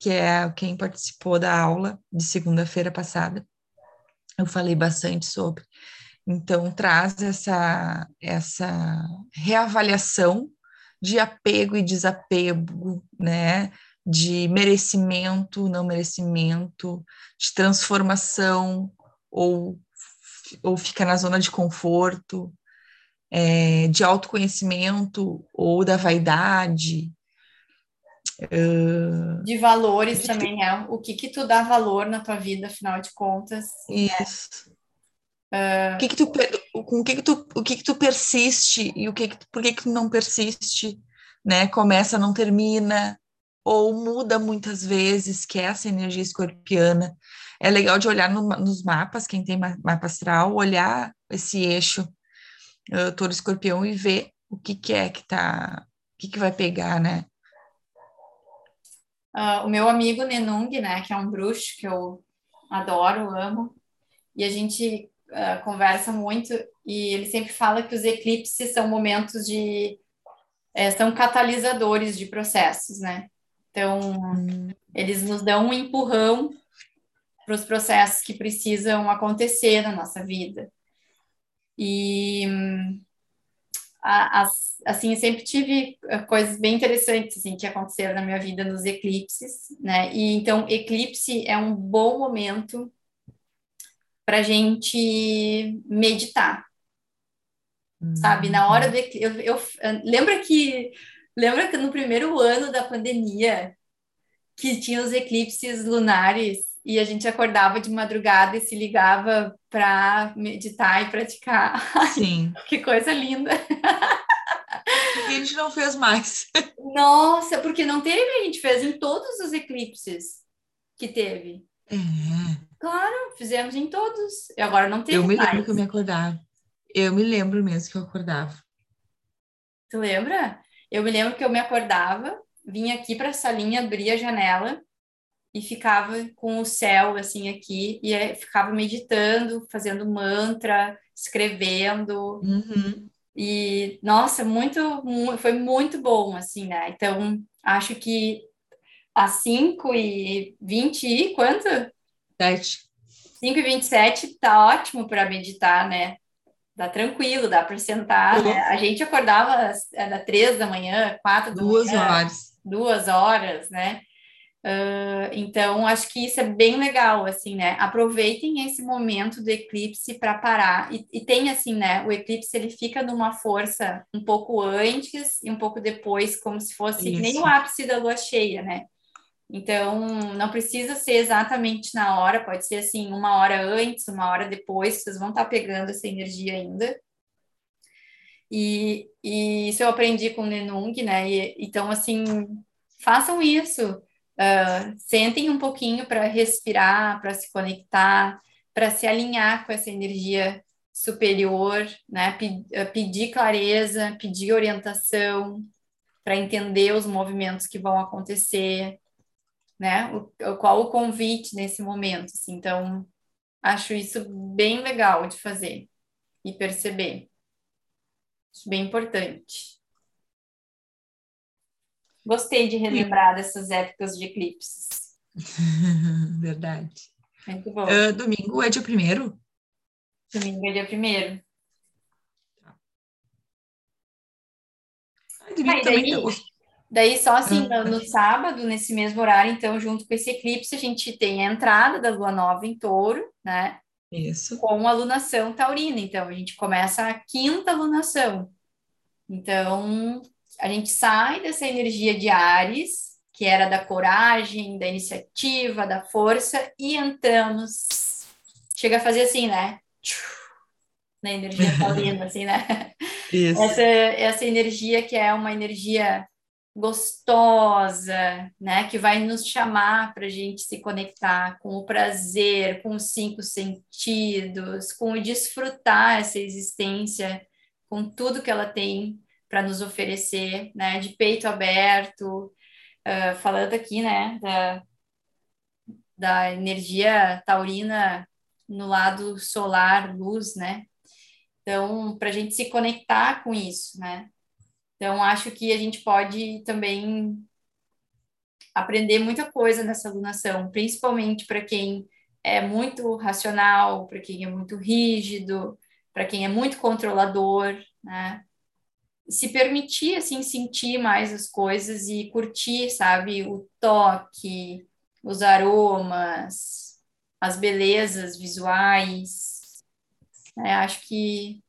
[SPEAKER 2] Que é quem participou da aula de segunda-feira passada. Eu falei bastante sobre. Então, traz essa, essa reavaliação de apego e desapego, né? de merecimento, não merecimento, de transformação ou, ou fica na zona de conforto, é, de autoconhecimento ou da vaidade.
[SPEAKER 1] Uh, de valores de... também, é o que que tu dá valor na tua vida, afinal de contas.
[SPEAKER 2] Isso. Uh, o que que tu, com o que que tu, o que que tu persiste e o que, que por que que tu não persiste, né? Começa, não termina, ou muda muitas vezes, que é essa energia escorpiana. É legal de olhar no, nos mapas, quem tem mapa astral, olhar esse eixo uh, todo escorpião e ver o que que é que tá, o que que vai pegar, né?
[SPEAKER 1] Uh, o meu amigo Nenung, né, que é um bruxo que eu adoro, amo, e a gente uh, conversa muito e ele sempre fala que os eclipses são momentos de é, são catalisadores de processos, né? Então hum. eles nos dão um empurrão para os processos que precisam acontecer na nossa vida. E assim, sempre tive eh, coisas bem interessantes assim que aconteceram na minha vida nos eclipses, né? E então eclipse é um bom momento para gente meditar, uhum. sabe? Na hora do eclipse, eu, eu, lembra que lembra que no primeiro ano da pandemia que tinha os eclipses lunares e a gente acordava de madrugada e se ligava para meditar e praticar.
[SPEAKER 2] Sim.
[SPEAKER 1] que coisa linda.
[SPEAKER 2] a gente não fez mais.
[SPEAKER 1] Nossa, porque não teve, a gente fez em todos os eclipses que teve.
[SPEAKER 2] É.
[SPEAKER 1] Claro, fizemos em todos. E agora não teve
[SPEAKER 2] Eu me
[SPEAKER 1] mais.
[SPEAKER 2] lembro que eu me acordava. Eu me lembro mesmo que eu acordava.
[SPEAKER 1] Tu lembra? Eu me lembro que eu me acordava, vinha aqui para a salinha, abria a janela e ficava com o céu assim aqui e ficava meditando, fazendo mantra, escrevendo.
[SPEAKER 2] Uhum.
[SPEAKER 1] E nossa, muito, muito, foi muito bom assim, né? Então, acho que às 5 e 20 e quanto?
[SPEAKER 2] 7.
[SPEAKER 1] 5 e 27 tá ótimo para meditar, né? Dá tranquilo, dá para sentar, né? A gente acordava às, às 3 da manhã, 4 da
[SPEAKER 2] duas
[SPEAKER 1] manhã.
[SPEAKER 2] Duas horas.
[SPEAKER 1] Duas horas, né? Uh, então, acho que isso é bem legal, assim, né? Aproveitem esse momento do eclipse para parar. E, e, tem, assim, né? O eclipse, ele fica numa força um pouco antes e um pouco depois, como se fosse nem o ápice da lua cheia, né? Então, não precisa ser exatamente na hora, pode ser, assim, uma hora antes, uma hora depois, vocês vão estar tá pegando essa energia ainda. E, e isso eu aprendi com o Nenung, né? E, então, assim, façam isso Uh, sentem um pouquinho para respirar, para se conectar, para se alinhar com essa energia superior, né? Ah, pedir clareza, pedir orientação, para entender os movimentos que vão acontecer, né? O, qual o convite nesse momento? Assim. Então, acho isso bem legal de fazer e perceber. Acho bem importante. Gostei de relembrar dessas épocas de eclipses.
[SPEAKER 2] Verdade.
[SPEAKER 1] Muito bom.
[SPEAKER 2] Uh, domingo é dia primeiro?
[SPEAKER 1] Domingo é dia primeiro.
[SPEAKER 2] Ah, domingo também
[SPEAKER 1] daí, tá... daí, só assim, no, no, sábado, nesse mesmo horário, então, junto com esse eclipse, a gente tem a entrada da lua nova em touro, né?
[SPEAKER 2] Isso.
[SPEAKER 1] Com a lunação taurina. Então, a gente começa a quinta lunação. Então, a gente sai dessa energia de Ares, que era da coragem, da iniciativa, da força, e entramos. Chega a fazer assim, né? Na energia taurina, assim, né?
[SPEAKER 2] Isso.
[SPEAKER 1] Essa, essa energia que é uma energia gostosa, né? Que vai nos chamar para a gente se conectar com o prazer, com os cinco sentidos, com o desfrutar essa existência, com tudo que ela tem para nos oferecer, né, de peito aberto, uh, falando aqui, né, da, da energia taurina no lado solar, luz, né? Então, para a gente se conectar com isso, né? Então, acho que a gente pode também aprender muita coisa nessa alunação, principalmente para quem é muito racional, para quem é muito rígido, para quem é muito controlador, né? Se permitir, assim, sentir mais as coisas e curtir, sabe? O toque, os aromas, as belezas visuais. É, acho que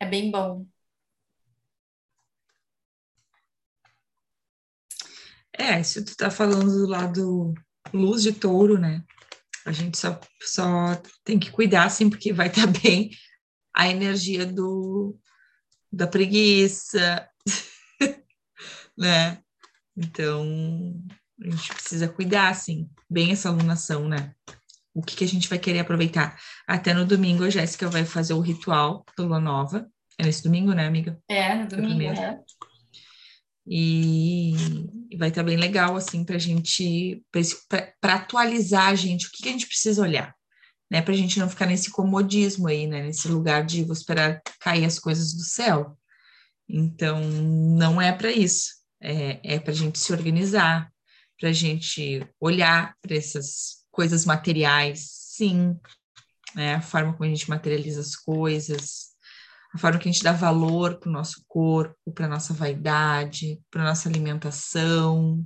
[SPEAKER 1] é bem bom.
[SPEAKER 2] É, se tu tá falando do lado luz de touro, né? A gente só, só tem que cuidar, assim, porque vai estar tá bem a energia do, da preguiça, né? Então, a gente precisa cuidar, assim, bem essa alunação, né? O que, que a gente vai querer aproveitar. Até no domingo, a Jéssica vai fazer o ritual do Lua Nova. É nesse domingo, né, amiga?
[SPEAKER 1] É, no domingo, é.
[SPEAKER 2] E, e vai estar tá bem legal, assim, para a gente, para atualizar a gente, o que, que a gente precisa olhar, né? Para a gente não ficar nesse comodismo aí, né? Nesse lugar de vou esperar cair as coisas do céu. Então, não é para isso. É, é para a gente se organizar, para a gente olhar para essas coisas materiais, sim, né? A forma como a gente materializa as coisas, a forma que a gente dá valor para o nosso corpo, para nossa vaidade, para nossa alimentação,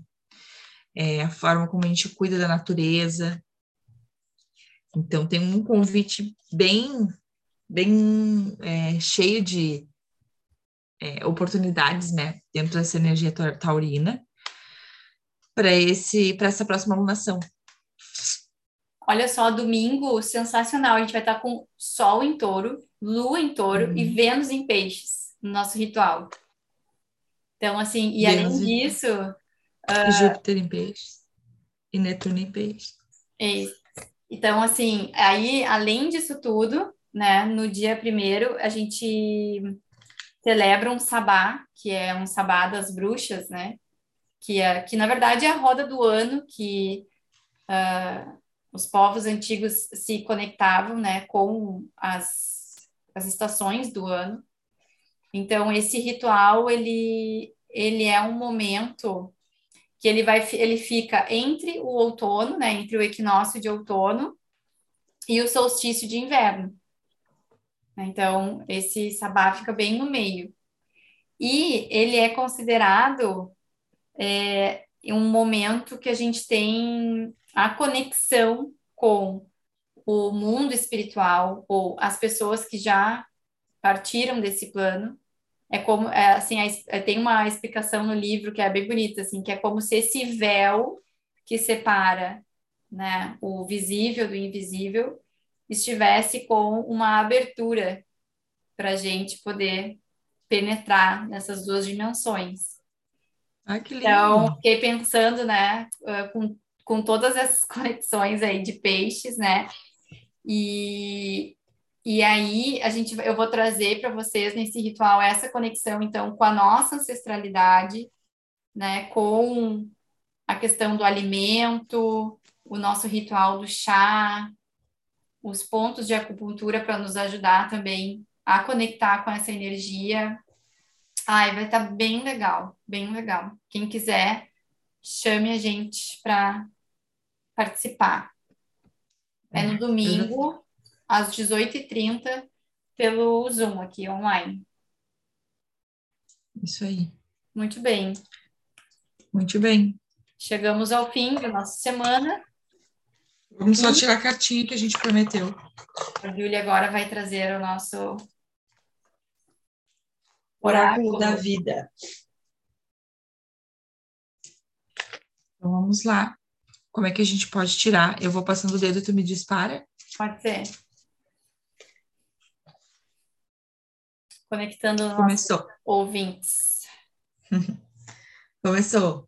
[SPEAKER 2] é, a forma como a gente cuida da natureza. Então, tem um convite bem, bem é, cheio de é, oportunidades, né, dentro dessa energia taurina, para esse, para essa próxima alunação.
[SPEAKER 1] Olha só, domingo sensacional. A gente vai estar com Sol em Touro, Lua em Touro uhum. e Vênus em Peixes no nosso ritual. Então, assim, e Vênus além disso.
[SPEAKER 2] Uh... Júpiter em Peixes e Netuno em Peixes.
[SPEAKER 1] Isso. Então, assim, aí, além disso tudo, né, no dia primeiro, a gente celebra um sabá, que é um sabá das bruxas, né? Que, é, que na verdade é a roda do ano que uh, os povos antigos se conectavam, né, com as, as estações do ano. Então, esse ritual, ele, ele é um momento que ele vai ele fica entre o outono, né, entre o equinócio de outono e o solstício de inverno. Então, esse sabá fica bem no meio. E ele é considerado é, um momento que a gente tem a conexão com o mundo espiritual ou as pessoas que já partiram desse plano. É como, é, assim, é, tem uma explicação no livro que é bem bonita, assim, que é como se esse véu que separa, né, o visível do invisível estivesse com uma abertura para a gente poder penetrar nessas duas dimensões.
[SPEAKER 2] Ah, que lindo.
[SPEAKER 1] Então, fiquei pensando, né, com com todas essas conexões aí de peixes, né? E, e aí a gente, eu vou trazer para vocês nesse ritual essa conexão, então, com a nossa ancestralidade, né? Com a questão do alimento, o nosso ritual do chá, os pontos de acupuntura para nos ajudar também a conectar com essa energia. Ai, vai estar tá bem legal, bem legal. Quem quiser, chame a gente para participar. É no domingo, às 18h30, pelo Zoom aqui online.
[SPEAKER 2] Isso aí.
[SPEAKER 1] Muito bem.
[SPEAKER 2] Muito bem.
[SPEAKER 1] Chegamos ao fim da nossa semana.
[SPEAKER 2] Vamos só tirar a cartinha que a gente prometeu.
[SPEAKER 1] A Júlia agora vai trazer o nosso
[SPEAKER 2] oráculo da vida. Então vamos lá. Como é que a gente pode tirar? Eu vou passando o dedo e tu me dispara?
[SPEAKER 1] Pode ser. Conectando
[SPEAKER 2] Começou.
[SPEAKER 1] ouvintes.
[SPEAKER 2] Começou.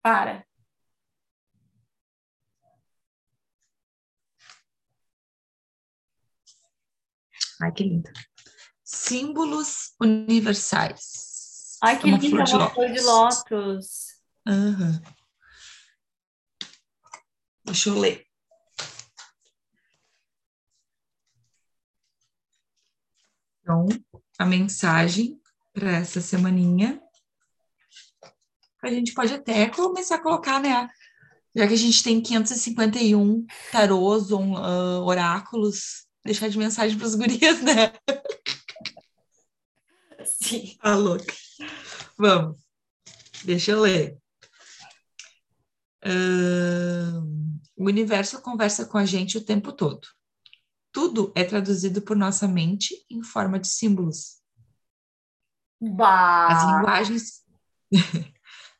[SPEAKER 1] Para.
[SPEAKER 2] Ai, que lindo símbolos universais.
[SPEAKER 1] Ai, que é linda, uma flor, flor de lótus.
[SPEAKER 2] Uhum. Deixa eu ler. Então, a mensagem para essa semaninha. A gente pode até começar a colocar, né? Já que a gente tem 551 tarôs ou uh, oráculos, deixar de mensagem para os gurias, né?
[SPEAKER 1] Sim.
[SPEAKER 2] Tá louca. Vamos. Deixa eu ler. Uh, o universo conversa com a gente o tempo todo. Tudo é traduzido por nossa mente em forma de símbolos.
[SPEAKER 1] Bah.
[SPEAKER 2] As linguagens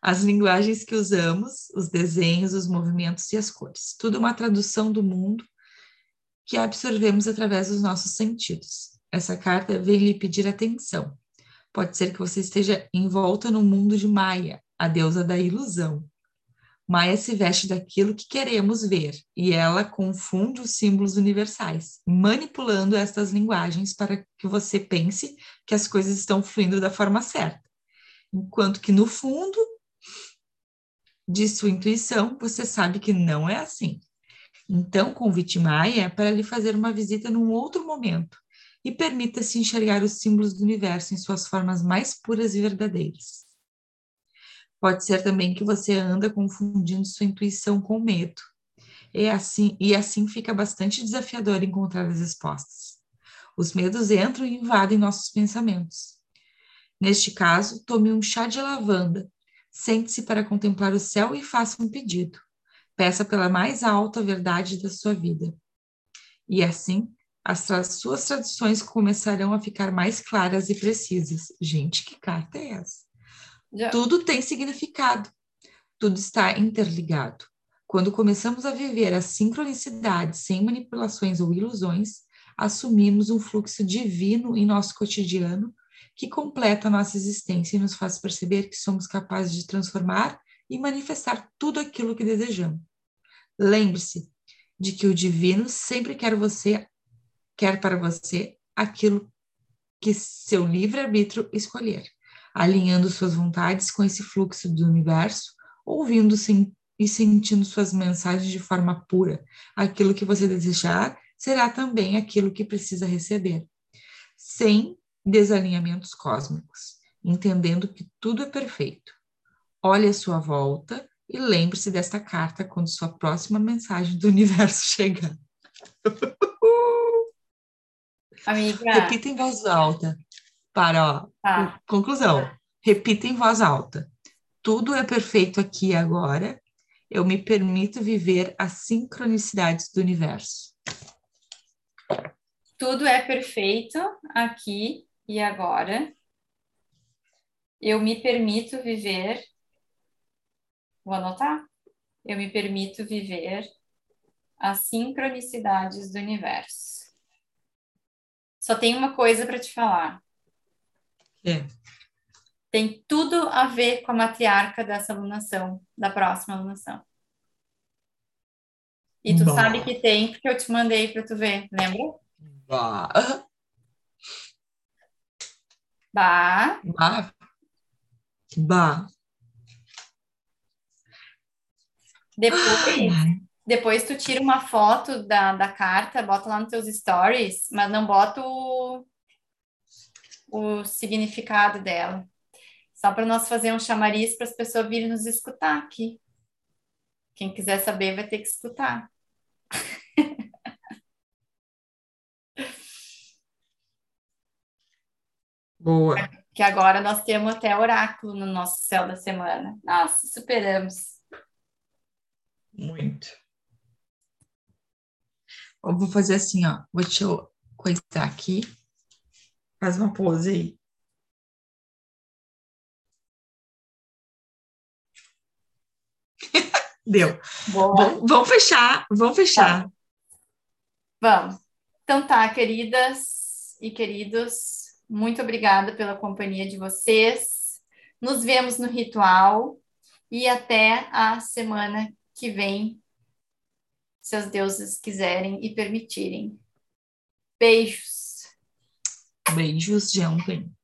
[SPEAKER 2] as linguagens que usamos, os desenhos, os movimentos e as cores. Tudo uma tradução do mundo que absorvemos através dos nossos sentidos. Essa carta vem lhe pedir atenção. Pode ser que você esteja envolta no mundo de Maia, a deusa da ilusão. Maia se veste daquilo que queremos ver e ela confunde os símbolos universais, manipulando estas linguagens para que você pense que as coisas estão fluindo da forma certa. Enquanto que, no fundo, de sua intuição, você sabe que não é assim. Então, convite Maia para lhe fazer uma visita num outro momento e permita-se enxergar os símbolos do universo em suas formas mais puras e verdadeiras. Pode ser também que você anda confundindo sua intuição com medo. E assim, e assim fica bastante desafiador encontrar as respostas. Os medos entram e invadem nossos pensamentos. Neste caso, tome um chá de lavanda Sente-se para contemplar o céu e faça um pedido. Peça pela mais alta verdade da sua vida. E assim, as tra suas tradições começarão a ficar mais claras e precisas. Gente, que carta é essa? Já. Tudo tem significado. Tudo está interligado. Quando começamos a viver a sincronicidade sem manipulações ou ilusões, assumimos um fluxo divino em nosso cotidiano que completa a nossa existência e nos faz perceber que somos capazes de transformar e manifestar tudo aquilo que desejamos. Lembre-se de que o divino sempre quer você quer para você aquilo que seu livre-arbítrio escolher, alinhando suas vontades com esse fluxo do universo, ouvindo e sentindo suas mensagens de forma pura. Aquilo que você desejar será também aquilo que precisa receber, sem desalinhamentos cósmicos, entendendo que tudo é perfeito. Olhe à sua volta e lembre-se desta carta quando sua próxima mensagem do universo chegar.
[SPEAKER 1] Amiga.
[SPEAKER 2] Repita em voz alta. Para, ó. Tá. Conclusão. Repita em voz alta. Tudo é perfeito aqui e agora. Eu me permito viver as sincronicidades do universo.
[SPEAKER 1] Tudo é perfeito aqui e agora eu me permito viver. Vou anotar? Eu me permito viver as sincronicidades do universo. Só tem uma coisa para te falar.
[SPEAKER 2] É.
[SPEAKER 1] Tem tudo a ver com a matriarca dessa alunação, da próxima alunação. E tu bah. sabe que tem, porque eu te mandei para tu ver, lembra?
[SPEAKER 2] Bah.
[SPEAKER 1] Ba.
[SPEAKER 2] Ba. Ba.
[SPEAKER 1] Depois, depois tu tira uma foto da, da carta, bota lá nos teus stories, mas não bota o, o significado dela. Só para nós fazer um chamariz para as pessoas virem nos escutar aqui. Quem quiser saber vai ter que escutar.
[SPEAKER 2] Boa.
[SPEAKER 1] Que agora nós temos até oráculo no nosso céu da semana. Nossa, superamos.
[SPEAKER 2] Muito. Eu vou fazer assim, ó. Vou te coisar aqui. Faz uma pose aí. Deu. Boa. Vamos fechar, vamos fechar. Tá.
[SPEAKER 1] Vamos. Então tá, queridas e queridos, muito obrigada pela companhia de vocês. Nos vemos no ritual e até a semana que vem, se os deuses quiserem e permitirem. Beijos.
[SPEAKER 2] Beijos de ontem.